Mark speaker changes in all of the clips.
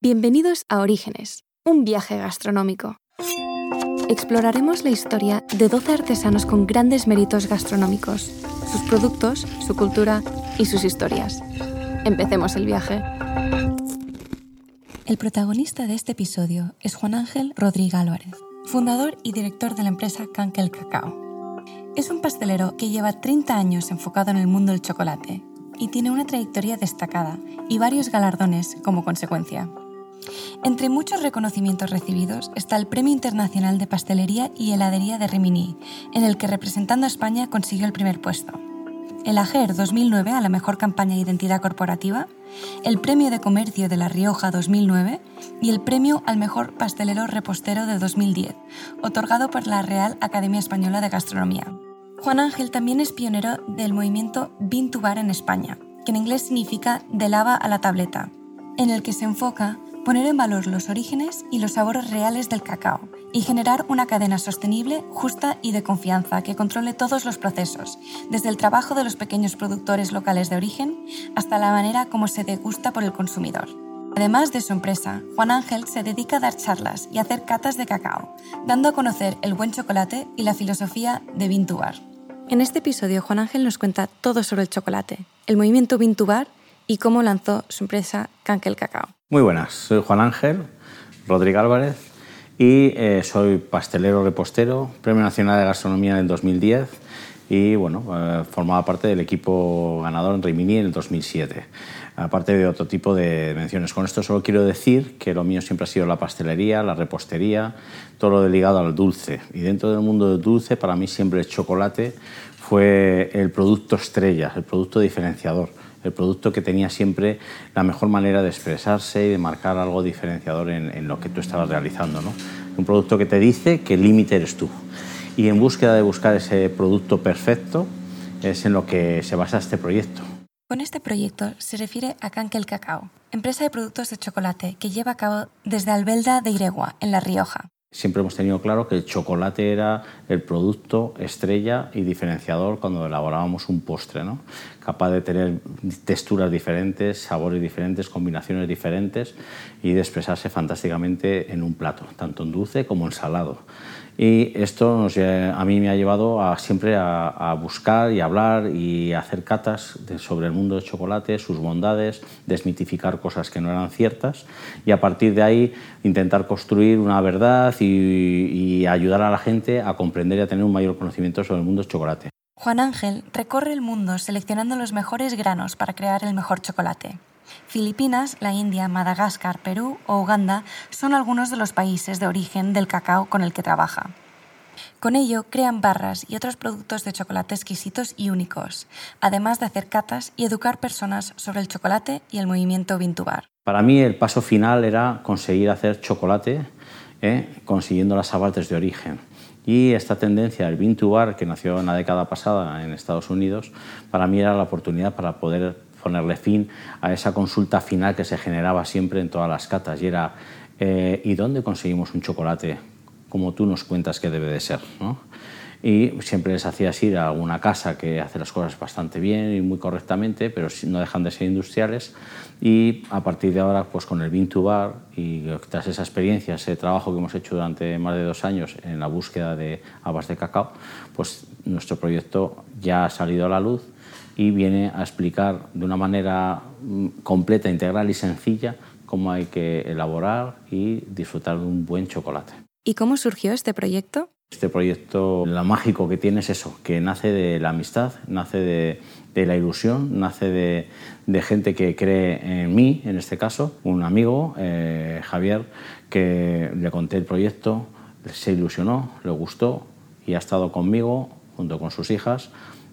Speaker 1: Bienvenidos a Orígenes, un viaje gastronómico. Exploraremos la historia de 12 artesanos con grandes méritos gastronómicos, sus productos, su cultura y sus historias. Empecemos el viaje. El protagonista de este episodio es Juan Ángel Rodríguez Álvarez, fundador y director de la empresa Cankel Cacao. Es un pastelero que lleva 30 años enfocado en el mundo del chocolate y tiene una trayectoria destacada y varios galardones como consecuencia. Entre muchos reconocimientos recibidos está el Premio Internacional de Pastelería y Heladería de Rimini, en el que representando a España consiguió el primer puesto. El AGER 2009 a la mejor campaña de identidad corporativa, el Premio de Comercio de La Rioja 2009 y el Premio al Mejor Pastelero Repostero de 2010, otorgado por la Real Academia Española de Gastronomía. Juan Ángel también es pionero del movimiento Bean to Bar en España, que en inglés significa de lava a la tableta, en el que se enfoca poner en valor los orígenes y los sabores reales del cacao y generar una cadena sostenible, justa y de confianza que controle todos los procesos, desde el trabajo de los pequeños productores locales de origen hasta la manera como se degusta por el consumidor. Además de su empresa, Juan Ángel se dedica a dar charlas y hacer catas de cacao, dando a conocer el buen chocolate y la filosofía de Vintubar. En este episodio, Juan Ángel nos cuenta todo sobre el chocolate, el movimiento Vintubar y cómo lanzó su empresa Cankel Cacao.
Speaker 2: Muy buenas, soy Juan Ángel Rodríguez Álvarez y eh, soy pastelero repostero, Premio Nacional de Gastronomía en el 2010 y bueno, eh, formaba parte del equipo ganador en Rimini en el 2007, aparte de otro tipo de menciones. Con esto solo quiero decir que lo mío siempre ha sido la pastelería, la repostería, todo lo ligado al dulce. Y dentro del mundo del dulce, para mí siempre el chocolate fue el producto estrella, el producto diferenciador el producto que tenía siempre la mejor manera de expresarse y de marcar algo diferenciador en, lo que tú estabas realizando. ¿no? Un producto que te dice que el límite eres tú. Y en búsqueda de buscar ese producto perfecto es en lo que se basa este proyecto.
Speaker 1: Con este proyecto se refiere a Cankel Cacao, empresa de productos de chocolate que lleva a cabo desde Albelda de Iregua, en La Rioja.
Speaker 2: Siempre hemos tenido claro que el chocolate era el producto estrella y diferenciador cuando elaborábamos un postre, ¿no? capaz de tener texturas diferentes, sabores diferentes, combinaciones diferentes y de expresarse fantásticamente en un plato, tanto en dulce como en salado. Y esto a mí me ha llevado a, siempre a, buscar y hablar y hacer catas sobre el mundo del chocolate, sus bondades, desmitificar cosas que no eran ciertas y a partir de ahí intentar construir una verdad y, y ayudar a la gente a comprender y a tener un mayor conocimiento sobre el mundo del chocolate.
Speaker 1: Juan Ángel recorre el mundo seleccionando los mejores granos para crear el mejor chocolate. Filipinas, la India, Madagascar, Perú o Uganda son algunos de los países de origen del cacao con el que trabaja. Con ello crean barras y otros productos de chocolate exquisitos y únicos, además de hacer catas y educar personas sobre el chocolate y el movimiento Vintubar.
Speaker 2: Para mí el paso final era conseguir hacer chocolate ¿eh? consiguiendo las abartes de origen. Y esta tendencia del Vintubar, que nació en la década pasada en Estados Unidos, para mí era la oportunidad para poder ponerle fin a esa consulta final que se generaba siempre en todas las catas y era eh, ¿y dónde conseguimos un chocolate como tú nos cuentas que debe de ser? Y siempre les hacías ir a alguna casa que hace las cosas bastante bien y muy correctamente, pero no dejan de ser industriales. Y a partir de ahora, pues con el Bean to Bar y tras esa experiencia, ese trabajo que hemos hecho durante más de dos años en la búsqueda de habas de cacao, pues nuestro proyecto ya ha salido a la luz y viene a explicar de una manera mm, completa, integral y sencilla cómo hay que elaborar y disfrutar de un buen chocolate.
Speaker 1: ¿Y cómo surgió este proyecto?
Speaker 2: Este proyecto, lo mágico que tiene es eso, que nace de la amistad, nace de, la ilusión, nace de, gente que cree en mí, en este caso, un amigo, eh, Javier, que le conté el proyecto, se ilusionó, le gustó y ha estado conmigo junto con sus hijas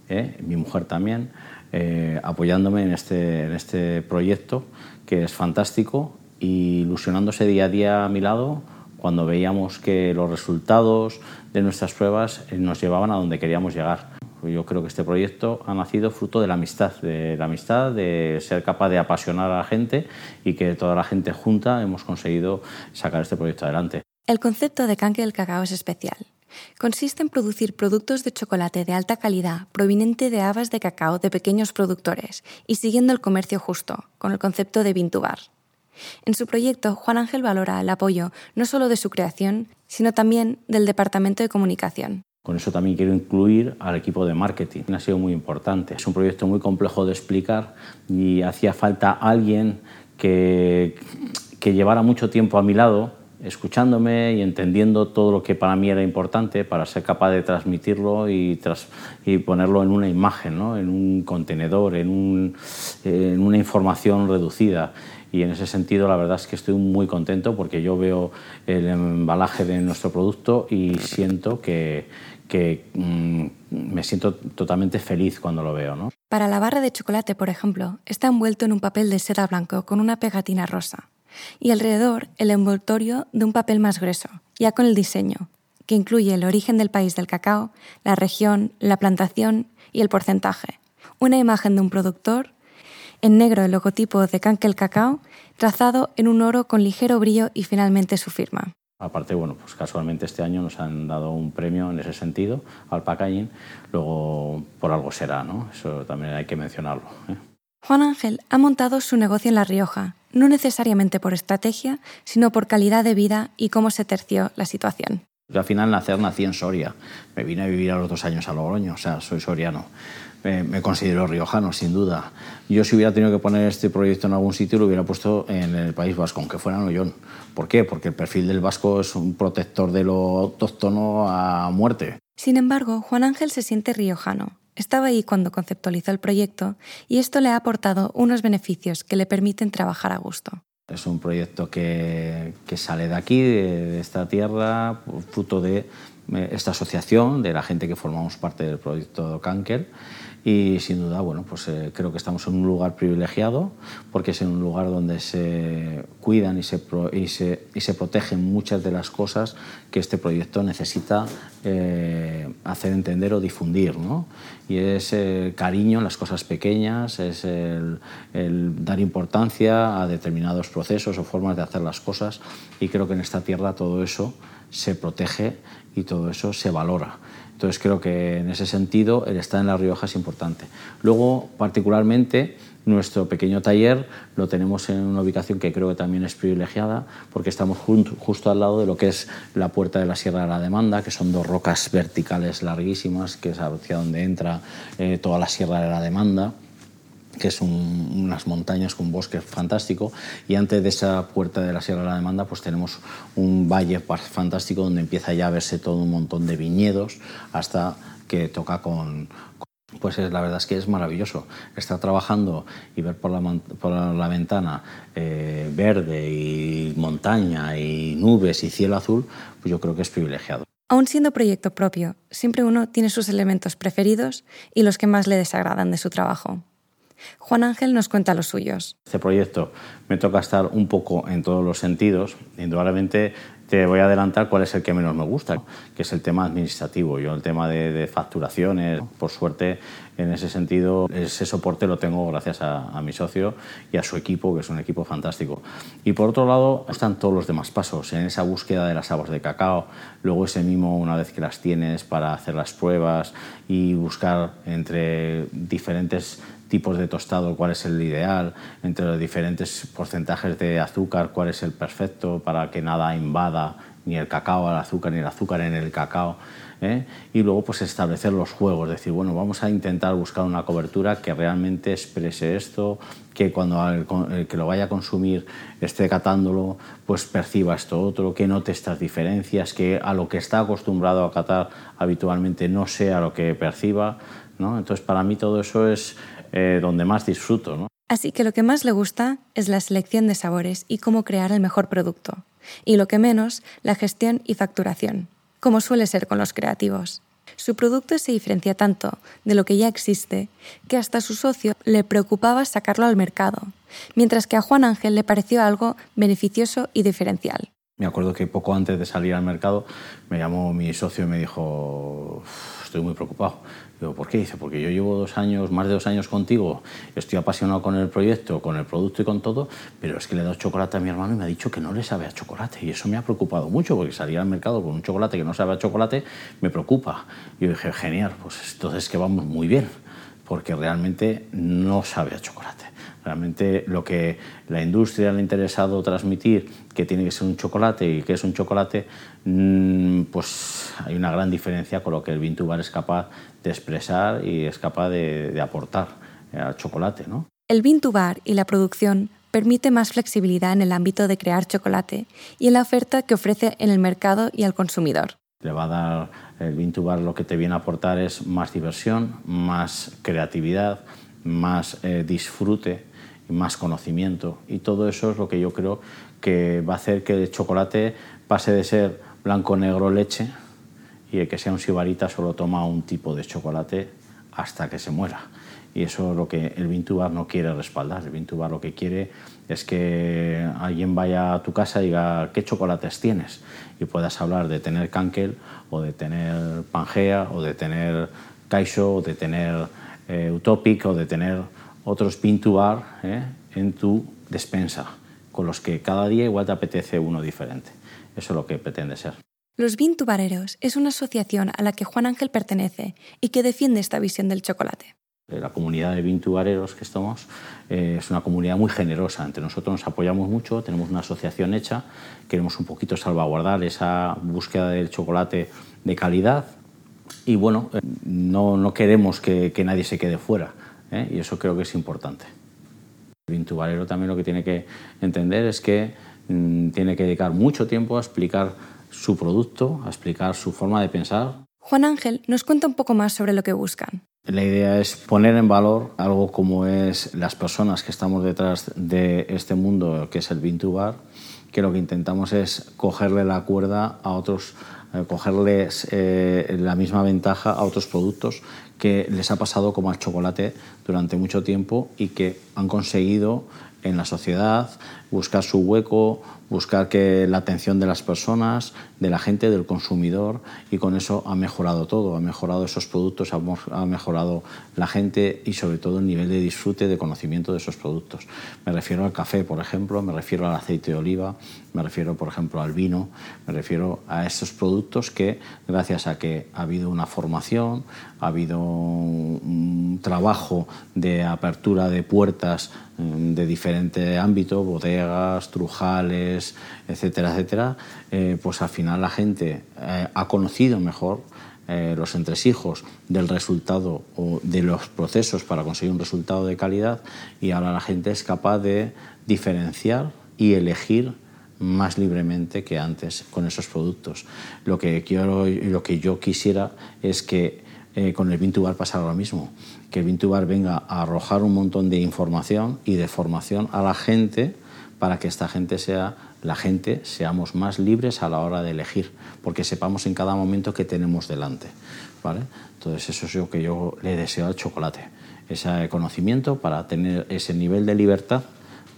Speaker 2: ¿eh? mi mujer también, eh, apoyándome en este, en este proyecto que es fantástico y ilusionándose día a día a mi lado cuando veíamos que los resultados de nuestras pruebas eh, nos llevaban a donde queríamos llegar. Yo creo que este proyecto ha nacido fruto de la amistad, de la amistad, de ser capaz de apasionar a la gente y que toda la gente junta hemos conseguido sacar este proyecto adelante.
Speaker 1: El concepto de canque del cacao es especial. Consiste en producir productos de chocolate de alta calidad proveniente de habas de cacao de pequeños productores y siguiendo el comercio justo, con el concepto de Vintubar. En su proyecto, Juan Ángel valora el apoyo no solo de su creación, sino también del Departamento de Comunicación.
Speaker 2: Con eso también quiero incluir al equipo de marketing. Ha sido muy importante. Es un proyecto muy complejo de explicar y hacía falta alguien que, que llevara mucho tiempo a mi lado escuchándome y entendiendo todo lo que para mí era importante para ser capaz de transmitirlo y, y ponerlo en una imagen, ¿no? en un contenedor, en, un, en, una información reducida. Y en ese sentido la verdad es que estoy muy contento porque yo veo el embalaje de nuestro producto y siento que, que mm, me siento totalmente feliz cuando lo veo. ¿no?
Speaker 1: Para la barra de chocolate, por ejemplo, está envuelto en un papel de seda blanco con una pegatina rosa y alrededor el envoltorio de un papel más grueso, ya con el diseño, que incluye el origen del país del cacao, la región, la plantación y el porcentaje. Una imagen de un productor, en negro el logotipo de Cankel Cacao, trazado en un oro con ligero brillo y finalmente su firma.
Speaker 2: Aparte, bueno, pues casualmente este año nos han dado un premio en ese sentido al packaging, luego por algo será, ¿no? Eso también hay que mencionarlo. ¿eh?
Speaker 1: Juan Ángel ha montado su negocio en La Rioja, no necesariamente por estrategia, sino por calidad de vida y cómo se terció la situación.
Speaker 2: Yo al final nacer nací en Soria. Me vine a vivir a los dos años a Logroño, o sea, soy soriano. Me, considero riojano, sin duda. Yo si hubiera tenido que poner este proyecto en algún sitio lo hubiera puesto en el País Vasco, aunque fuera en Ollón. ¿Por qué? Porque el perfil del vasco es un protector de lo autóctono a muerte.
Speaker 1: Sin embargo, Juan Ángel se siente riojano estaba ahí cuando conceptualizó el proyecto y esto le ha aportado unos beneficios que le permiten trabajar a gusto.
Speaker 2: Es un proyecto que, sale de aquí, de, esta tierra, fruto de eh, esta asociación, de la gente que formamos parte del proyecto Canker y sin duda, bueno, pues eh, creo que estamos en un lugar privilegiado porque es en un lugar donde se cuidan y se, y se, y se protegen muchas de las cosas que este proyecto necesita eh, hacer entender o difundir. ¿no? Y es el cariño en las cosas pequeñas, es el, el dar importancia a determinados procesos o formas de hacer las cosas y creo que en esta tierra todo eso se protege y todo eso se valora. Entonces creo que en ese sentido el estar en La Rioja es importante. Luego, particularmente, nuestro pequeño taller lo tenemos en una ubicación que creo que también es privilegiada porque estamos justo al lado de lo que es la puerta de la Sierra de la Demanda, que son dos rocas verticales larguísimas, que es hacia donde entra eh, toda la Sierra de la Demanda que es unas montañas con un bosque fantástico, y antes de esa puerta de la Sierra de la Demanda pues tenemos un valle fantástico donde empieza ya a verse todo un montón de viñedos hasta que toca con... pues la verdad es que es maravilloso estar trabajando y ver por la, ventana eh, verde y montaña y nubes y cielo azul, pues yo creo que es privilegiado.
Speaker 1: Aún siendo proyecto propio, siempre uno tiene sus elementos preferidos y los que más le desagradan de su trabajo. Juan Ángel nos cuenta los suyos.
Speaker 2: Este proyecto me toca estar un poco en todos los sentidos. Indudablemente te voy a adelantar cuál es el que menos me gusta, que es el tema administrativo. Yo el tema de, facturaciones, por suerte, en ese sentido, ese soporte lo tengo gracias a, mi socio y a su equipo, que es un equipo fantástico. Y por otro lado, están todos los demás pasos, en esa búsqueda de las aguas de cacao, luego ese mimo una vez que las tienes para hacer las pruebas y buscar entre diferentes tipos de tostado, cuál es el ideal, entre los diferentes porcentajes de azúcar, cuál es el perfecto para que nada invada ni el cacao al azúcar, ni el azúcar en el cacao. ¿eh? Y luego pues establecer los juegos, decir, bueno, vamos a intentar buscar una cobertura que realmente exprese esto, que cuando el, que lo vaya a consumir esté catándolo, pues perciba esto otro, que note estas diferencias, que a lo que está acostumbrado a catar habitualmente no sea lo que perciba. Entonces, para mí todo eso es eh, donde más disfruto. ¿no?
Speaker 1: Así que lo que más le gusta es la selección de sabores y cómo crear el mejor producto. Y lo que menos, la gestión y facturación, como suele ser con los creativos. Su producto se diferencia tanto de lo que ya existe que hasta su socio le preocupaba sacarlo al mercado, mientras que a Juan Ángel le pareció algo beneficioso y diferencial.
Speaker 2: Me acuerdo que poco antes de salir al mercado me llamó mi socio y me dijo, estoy muy preocupado. Digo, ¿por qué? Dice, porque yo llevo dos años, más de dos años contigo, estoy apasionado con el proyecto, con el producto y con todo, pero es que le he dado chocolate a mi hermano y me ha dicho que no le sabe a chocolate. Y eso me ha preocupado mucho, porque salir al mercado con un chocolate que no sabe a chocolate me preocupa. Y yo dije, genial, pues entonces que vamos muy bien, porque realmente no sabe a chocolate. Realmente lo que la industria le ha interesado transmitir, que tiene que ser un chocolate y que es un chocolate, mm, pues hay una gran diferencia con lo que el Vintubar es capaz de expresar y es capaz de, aportar al chocolate. ¿no?
Speaker 1: El Vintubar y la producción permite más flexibilidad en el ámbito de crear chocolate y en la oferta que ofrece en el mercado y al consumidor.
Speaker 2: Le va a dar el Vintubar lo que te viene a aportar es más diversión, más creatividad, más eh, disfrute más conocimiento. Y todo eso es lo que yo creo que va a hacer que el chocolate pase de ser blanco, negro, leche y el que sea un sibarita solo toma un tipo de chocolate hasta que se muera. Y eso es lo que el Vintubar no quiere respaldar. El Vintubar lo que quiere es que alguien vaya a tu casa y diga qué chocolates tienes y puedas hablar de tener Cankel o de tener Pangea o de tener Kaisho o de tener eh, Utopic o de tener otros Vintubar ¿eh? en tu despensa, con los que cada día igual te apetece uno diferente. Eso es lo que pretende ser.
Speaker 1: Los Vintubareros es una asociación a la que Juan Ángel pertenece y que defiende esta visión del chocolate.
Speaker 2: La comunidad de Vintubareros que estamos eh, es una comunidad muy generosa. Entre nosotros nos apoyamos mucho, tenemos una asociación hecha, queremos un poquito salvaguardar esa búsqueda del chocolate de calidad y bueno, eh, no, no queremos que, que nadie se quede fuera. ¿eh? y eso creo que es importante. El vintubarero también lo que tiene que entender es que mm, tiene que dedicar mucho tiempo a explicar su producto, a explicar su forma de pensar.
Speaker 1: Juan Ángel nos cuenta un poco más sobre lo que buscan.
Speaker 2: La idea es poner en valor algo como es las personas que estamos detrás de este mundo que es el Vintubar, que lo que intentamos es cogerle la cuerda a otros cogerles eh, la misma ventaja a otros productos que les ha pasado como al chocolate durante mucho tiempo y que han conseguido en la sociedad buscar su hueco, buscar que la atención de las personas, de la gente, del consumidor, y con eso ha mejorado todo, ha mejorado esos productos, ha mejorado la gente y sobre todo el nivel de disfrute, de conocimiento de esos productos. Me refiero al café, por ejemplo, me refiero al aceite de oliva, me refiero, por ejemplo, al vino, me refiero a esos productos que, gracias a que ha habido una formación, ha habido un trabajo de apertura de puertas mm, de diferente ámbito, bodegas, trujales, etcétera, etcétera, eh, pues al final la gente eh, ha conocido mejor eh, los entresijos del resultado o de los procesos para conseguir un resultado de calidad y ahora la gente es capaz de diferenciar y elegir más libremente que antes con esos productos. Lo que, quiero, lo que yo quisiera es que con el Vintubar pasara lo mismo, que el Vintubar venga a arrojar un montón de información y de formación a la gente para que esta gente sea, la gente, seamos más libres a la hora de elegir, porque sepamos en cada momento que tenemos delante. ¿vale? Entonces eso es lo que yo le deseo al chocolate, ese conocimiento para tener ese nivel de libertad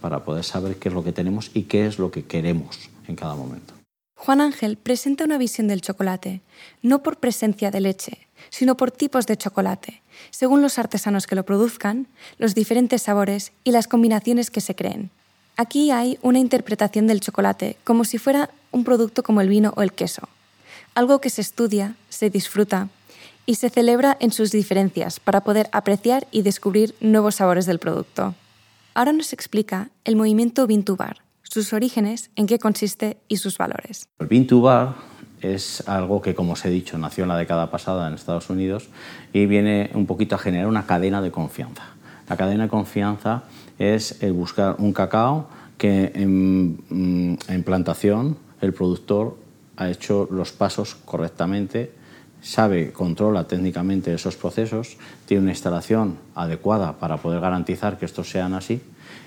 Speaker 2: para poder saber qué es lo que tenemos y qué es lo que queremos en cada momento.
Speaker 1: Juan Ángel presenta una visión del chocolate, no por presencia de leche, sino por tipos de chocolate, según los artesanos que lo produzcan, los diferentes sabores y las combinaciones que se creen. Aquí hay una interpretación del chocolate como si fuera un producto como el vino o el queso, algo que se estudia, se disfruta y se celebra en sus diferencias para poder apreciar y descubrir nuevos sabores del producto. Ahora nos explica el movimiento Vintubar, sus orígenes, en qué consiste y sus valores.
Speaker 2: El Vintubar es algo que, como os he dicho, nació en la década pasada en Estados Unidos y viene un poquito a generar una cadena de confianza. La cadena de confianza es el buscar un cacao que mm, en, plantación el productor ha hecho los pasos correctamente, sabe, controla técnicamente esos procesos, tiene una instalación adecuada para poder garantizar que estos sean así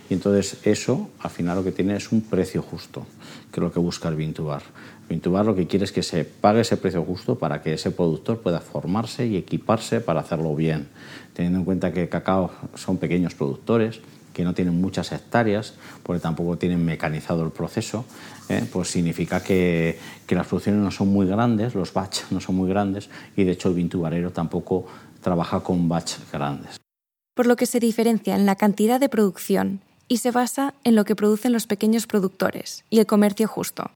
Speaker 2: y entonces eso al final lo que tiene es un precio justo, que es lo que busca el Vintubar. Vintubar lo que quiere es que se pague ese precio justo para que ese productor pueda formarse y equiparse para hacerlo bien, teniendo en cuenta que cacao son pequeños productores, que no tienen muchas hectáreas, porque tampoco tienen mecanizado el proceso, ¿eh? pues significa que, que, las producciones no son muy grandes, los batch no son muy grandes, y de hecho el vintubarero tampoco trabaja con batch grandes.
Speaker 1: Por lo que se diferencia en la cantidad de producción y se basa en lo que producen los pequeños productores y el comercio justo.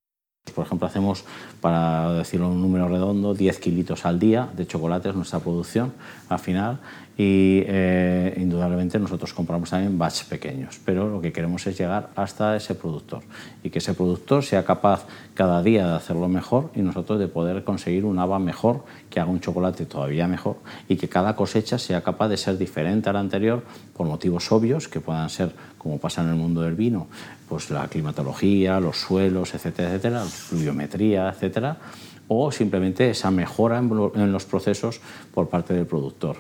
Speaker 2: Por ejemplo, hacemos, para decirlo un número redondo, 10 kilitos al día de chocolates, nuestra producción al final, y eh, indudablemente nosotros compramos también batch pequeños, pero lo que queremos es llegar hasta ese productor y que ese productor sea capaz cada día de hacerlo mejor y nosotros de poder conseguir un haba mejor, que haga un chocolate todavía mejor y que cada cosecha sea capaz de ser diferente a la anterior por motivos obvios que puedan ser, como pasa en el mundo del vino, pues la climatología, los suelos, etcétera, etcétera, la pluviometría, etcétera, o simplemente esa mejora en los procesos por parte del productor.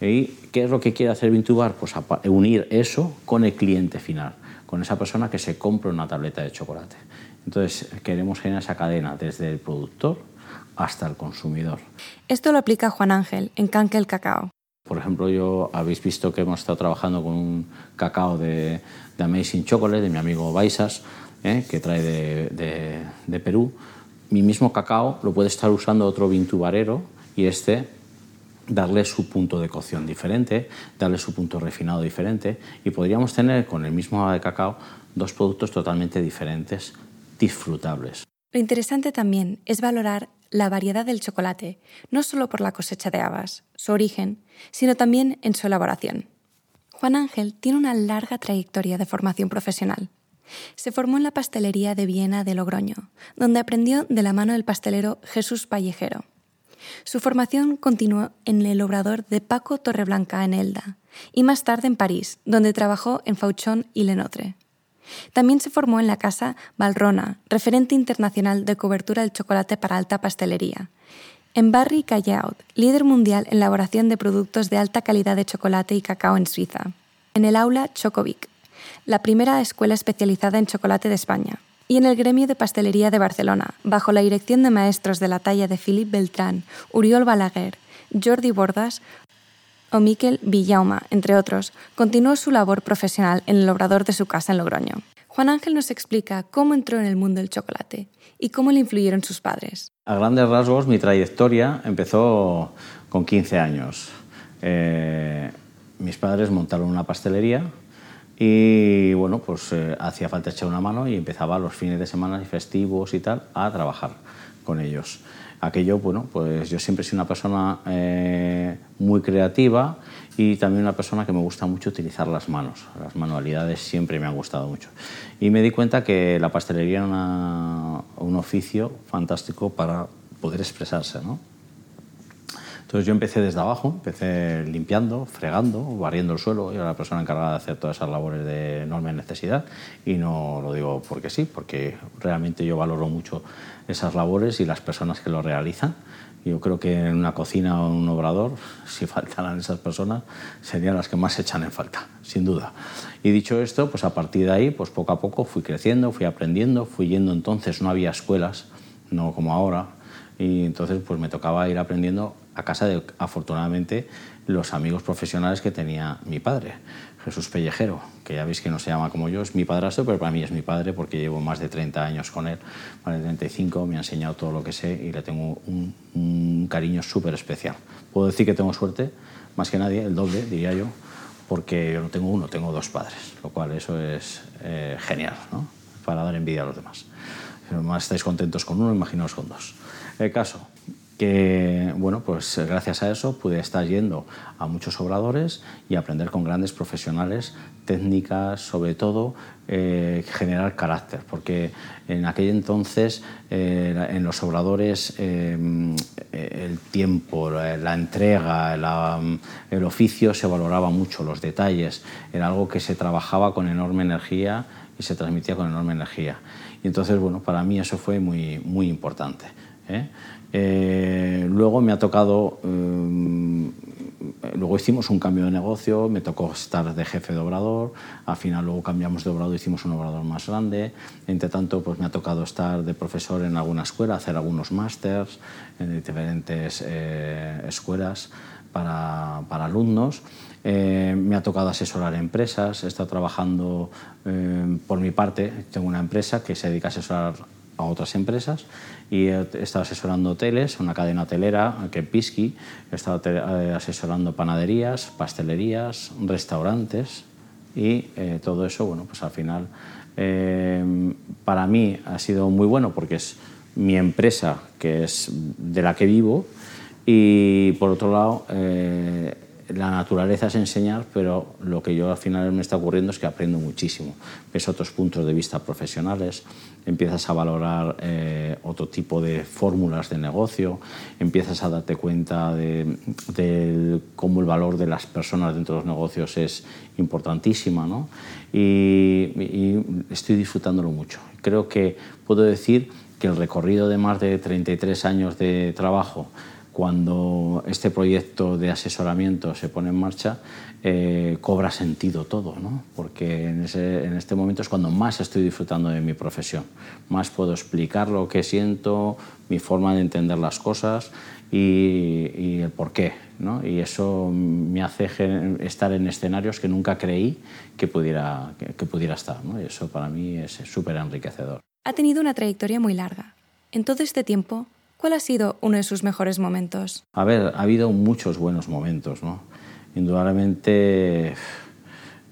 Speaker 2: ¿Y qué es lo que quiere hacer Vintubar? Pues unir eso con el cliente final, con esa persona que se compra una tableta de chocolate. Entonces, queremos generar esa cadena desde el productor hasta el consumidor.
Speaker 1: Esto lo aplica Juan Ángel en Canque el Cacao.
Speaker 2: Por ejemplo, yo habéis visto que hemos estado trabajando con un cacao de, Amazing Chocolate, de mi amigo Baisas, ¿eh? que trae de, Perú. Mi mismo cacao lo puede estar usando otro vintubarero y este darle su punto de cocción diferente, darle su punto refinado diferente y podríamos tener con el mismo de cacao dos productos totalmente diferentes, disfrutables.
Speaker 1: Lo interesante también es valorar la variedad del chocolate, no solo por la cosecha de habas, su origen, sino también en su elaboración. Juan Ángel tiene una larga trayectoria de formación profesional. Se formó en la pastelería de Viena de Logroño, donde aprendió de la mano del pastelero Jesús Pallejero. Su formación continuó en el obrador de Paco Torreblanca en Elda y más tarde en París, donde trabajó en Fauchon y Lenotre. También se formó en la Casa Valrona, referente internacional de cobertura del chocolate para alta pastelería. En Barry Calleaud, líder mundial en elaboración de productos de alta calidad de chocolate y cacao en Suiza. En el aula Chocovic, la primera escuela especializada en chocolate de España y en el gremio de pastelería de Barcelona, bajo la dirección de maestros de la talla de Philippe Beltrán, Uriol Balaguer, Jordi Bordas o Miquel Villauma, entre otros, continuó su labor profesional en el obrador de su casa en Logroño. Juan Ángel nos explica cómo entró en el mundo del chocolate y cómo le influyeron sus padres.
Speaker 2: A grandes rasgos, mi trayectoria empezó con 15 años. Eh, mis padres montaron una pastelería y bueno, pues eh, hacía falta echar una mano y empezaba los fines de semana y festivos y tal a trabajar con ellos. Aquello, bueno, pues yo siempre he sido una persona eh, muy creativa y también una persona que me gusta mucho utilizar las manos. Las manualidades siempre me han gustado mucho. Y me di cuenta que la pastelería era un oficio fantástico para poder expresarse, ¿no? Entonces yo empecé desde abajo, empecé limpiando, fregando, barriendo el suelo. Yo era la persona encargada de hacer todas esas labores de enorme necesidad y no lo digo porque sí, porque realmente yo valoro mucho esas labores y las personas que lo realizan. Yo creo que en una cocina o en un obrador, si faltaran esas personas, serían las que más se echan en falta, sin duda. Y dicho esto, pues a partir de ahí, pues poco a poco fui creciendo, fui aprendiendo, fui yendo entonces, no había escuelas, no como ahora, y entonces pues me tocaba ir aprendiendo a casa de, afortunadamente, los amigos profesionales que tenía mi padre, Jesús Pellejero, que ya veis que no se llama como yo, es mi padrastro, pero para mí es mi padre porque llevo más de 30 años con él, más de 35, me ha enseñado todo lo que sé y le tengo un, cariño súper especial. Puedo decir que tengo suerte, más que nadie, el doble, diría yo, porque yo no tengo uno, tengo dos padres, lo cual eso es eh, genial, ¿no? para dar envidia a los demás. Si más estáis contentos con uno, imaginaos con dos. El caso, que bueno, pues gracias a eso pude estar yendo a muchos obradores y aprender con grandes profesionales técnicas, sobre todo eh, generar carácter, porque en aquel entonces eh, en los obradores eh, el tiempo, la, entrega, el oficio se valoraba mucho, los detalles, era algo que se trabajaba con enorme energía y se transmitía con enorme energía. Y entonces, bueno, para mí eso fue muy, muy importante. Eh, luego me ha tocado, eh, luego hicimos un cambio de negocio, me tocó estar de jefe de obrador, al final luego cambiamos de obrador, hicimos un obrador más grande, entre tanto pues me ha tocado estar de profesor en alguna escuela, hacer algunos másters en diferentes eh, escuelas para, para alumnos. me ha tocado asesorar empresas, he estado trabajando por mi parte, tengo una empresa que se dedica a asesorar a otras empresas y he estado asesorando hoteles, una cadena hotelera, que Pisky, he estado eh, asesorando panaderías, pastelerías, restaurantes y eh, todo eso, bueno, pues al final Eh, para mí ha sido muy bueno porque es mi empresa, que es de la que vivo, y por otro lado, eh, la naturaleza es enseñar, pero lo que yo al final me está ocurriendo es que aprendo muchísimo. Ves otros puntos de vista profesionales, empiezas a valorar eh, otro tipo de fórmulas de negocio, empiezas a darte cuenta de, cómo el valor de las personas dentro de los negocios es importantísima, ¿no? y, y estoy disfrutándolo mucho. Creo que puedo decir que el recorrido de más de 33 años de trabajo cuando este proyecto de asesoramiento se pone en marcha, eh, cobra sentido todo, ¿no? porque en, este momento es cuando más estoy disfrutando de mi profesión, más puedo explicar lo que siento, mi forma de entender las cosas y, el por qué. ¿no? Y eso me hace estar en escenarios que nunca creí que pudiera, que, pudiera estar. ¿no? Y eso para mí es súper enriquecedor.
Speaker 1: Ha tenido una trayectoria muy larga. En todo este tiempo, ¿Cuál ha sido uno de sus mejores momentos?
Speaker 2: A ver, ha habido muchos buenos momentos, ¿no? Indudablemente,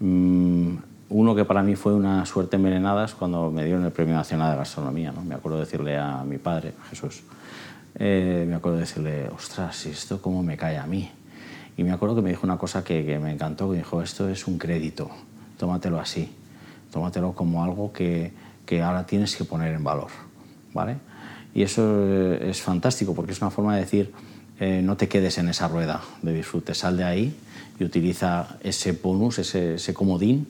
Speaker 2: mm, uno que para mí fue una suerte envenenada es cuando me dieron el Premio Nacional de Gastronomía, ¿no? Me acuerdo de decirle a mi padre, Jesús, eh, me acuerdo de decirle, ostras, ¿y esto cómo me cae a mí? Y me acuerdo que me dijo una cosa que, que me encantó, que dijo, esto es un crédito, tómatelo así, tómatelo como algo que, que ahora tienes que poner en valor, ¿vale? Y eso eh, es fantástico porque es una forma de decir, eh, no te quedes en esa rueda de disfrute, sal de ahí y utiliza ese bonus, ese, ese comodín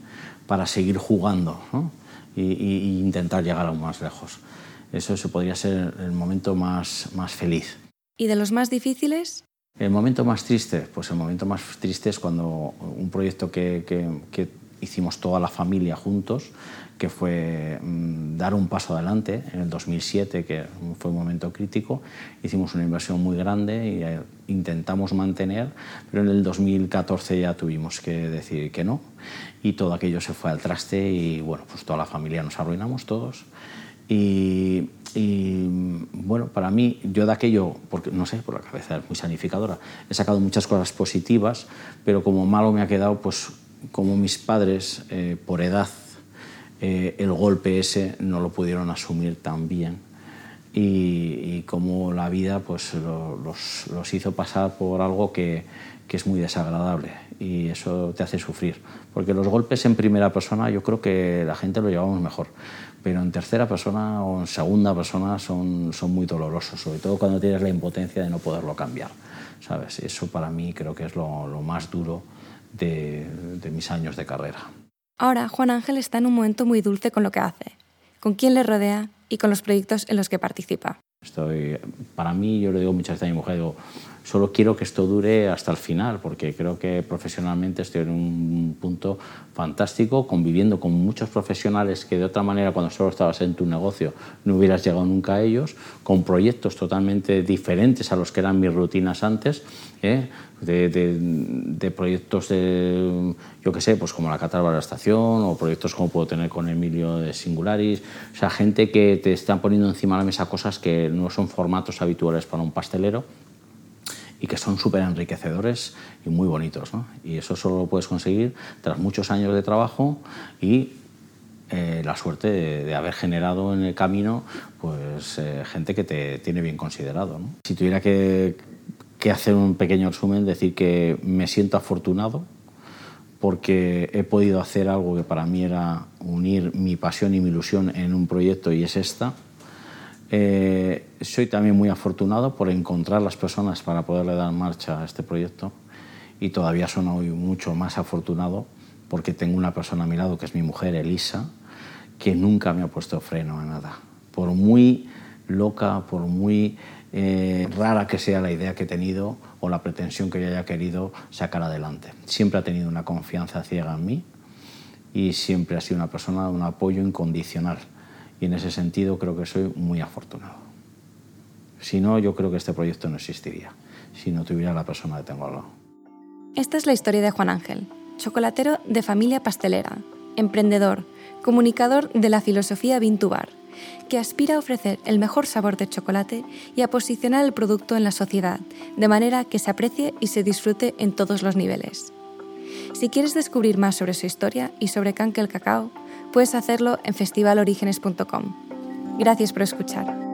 Speaker 2: para seguir jugando ¿no? y, intentar llegar aún más lejos. Eso se podría ser el momento más, más feliz.
Speaker 1: ¿Y de los más difíciles?
Speaker 2: El momento más triste, pues el momento más triste es cuando un proyecto que, que, que hicimos toda la familia juntos, que fue mm, dar un paso adelante en el 2007, que fue un momento crítico. Hicimos una inversión muy grande y eh, intentamos mantener, pero en el 2014 ya tuvimos que decir que no y todo aquello se fue al traste y bueno, pues toda la familia nos arruinamos todos. Y, bueno, para mí, yo de aquello, porque no sé, por la cabeza es muy sanificadora, he sacado muchas cosas positivas, pero como malo me ha quedado, pues como mis padres, eh, por edad, eh, el golpe ese no lo pudieron asumir tan bien y, como la vida pues los, los, hizo pasar por algo que, que, es muy desagradable y eso te hace sufrir. Porque los golpes en primera persona yo creo que la gente lo llevamos mejor, pero en tercera persona o en segunda persona son, son muy dolorosos, sobre todo cuando tienes la impotencia de no poderlo cambiar. ¿sabes? Eso para mí creo que es lo, más duro de mis años de carrera.
Speaker 1: Ahora Juan Ángel está en un momento muy dulce con lo que hace, con quién le rodea y con los proyectos en los que participa.
Speaker 2: Estoy, para mí, yo le digo muchas veces a mi mujer, digo, solo quiero que esto dure hasta el final, porque creo que profesionalmente estoy en un punto fantástico, conviviendo con muchos profesionales que de otra manera, cuando solo estabas en tu negocio, no hubieras llegado nunca a ellos, con proyectos totalmente diferentes a los que eran mis rutinas antes, ¿eh? De, proyectos de, yo qué sé, pues como la Catarba de la Estación, o proyectos como puedo tener con Emilio de Singularis, o sea, gente que te están poniendo encima de la mesa cosas que no son formatos habituales para un pastelero y que son súper enriquecedores y muy bonitos. ¿no? Y eso solo lo puedes conseguir tras muchos años de trabajo y eh, la suerte de, haber generado en el camino pues, eh, gente que te tiene bien considerado. ¿no? Si tuviera que, que hacer un pequeño resumen, decir que me siento afortunado porque he podido hacer algo que para mí era unir mi pasión y mi ilusión en un proyecto y es esta eh, soy también muy afortunado por encontrar las personas para poderle dar marcha a este proyecto y todavía soy hoy mucho más afortunado porque tengo una persona a mi lado que es mi mujer, Elisa, que nunca me ha puesto freno a nada. Por muy loca, por muy eh, rara que sea la idea que he tenido o la pretensión que yo haya querido sacar adelante. Siempre ha tenido una confianza ciega en mí y siempre ha sido una persona de un apoyo incondicional y en ese sentido creo que soy muy afortunado. Si no, yo creo que este proyecto no existiría, si no tuviera la persona que tengo al lado.
Speaker 1: Esta es la historia de Juan Ángel, chocolatero de familia pastelera, emprendedor, comunicador de la filosofía Vintubar, que aspira a ofrecer el mejor sabor de chocolate y a posicionar el producto en la sociedad, de manera que se aprecie y se disfrute en todos los niveles. Si quieres descubrir más sobre su historia y sobre Canque el Cacao, puedes hacerlo en festivalorígenes.com. Gracias por escuchar.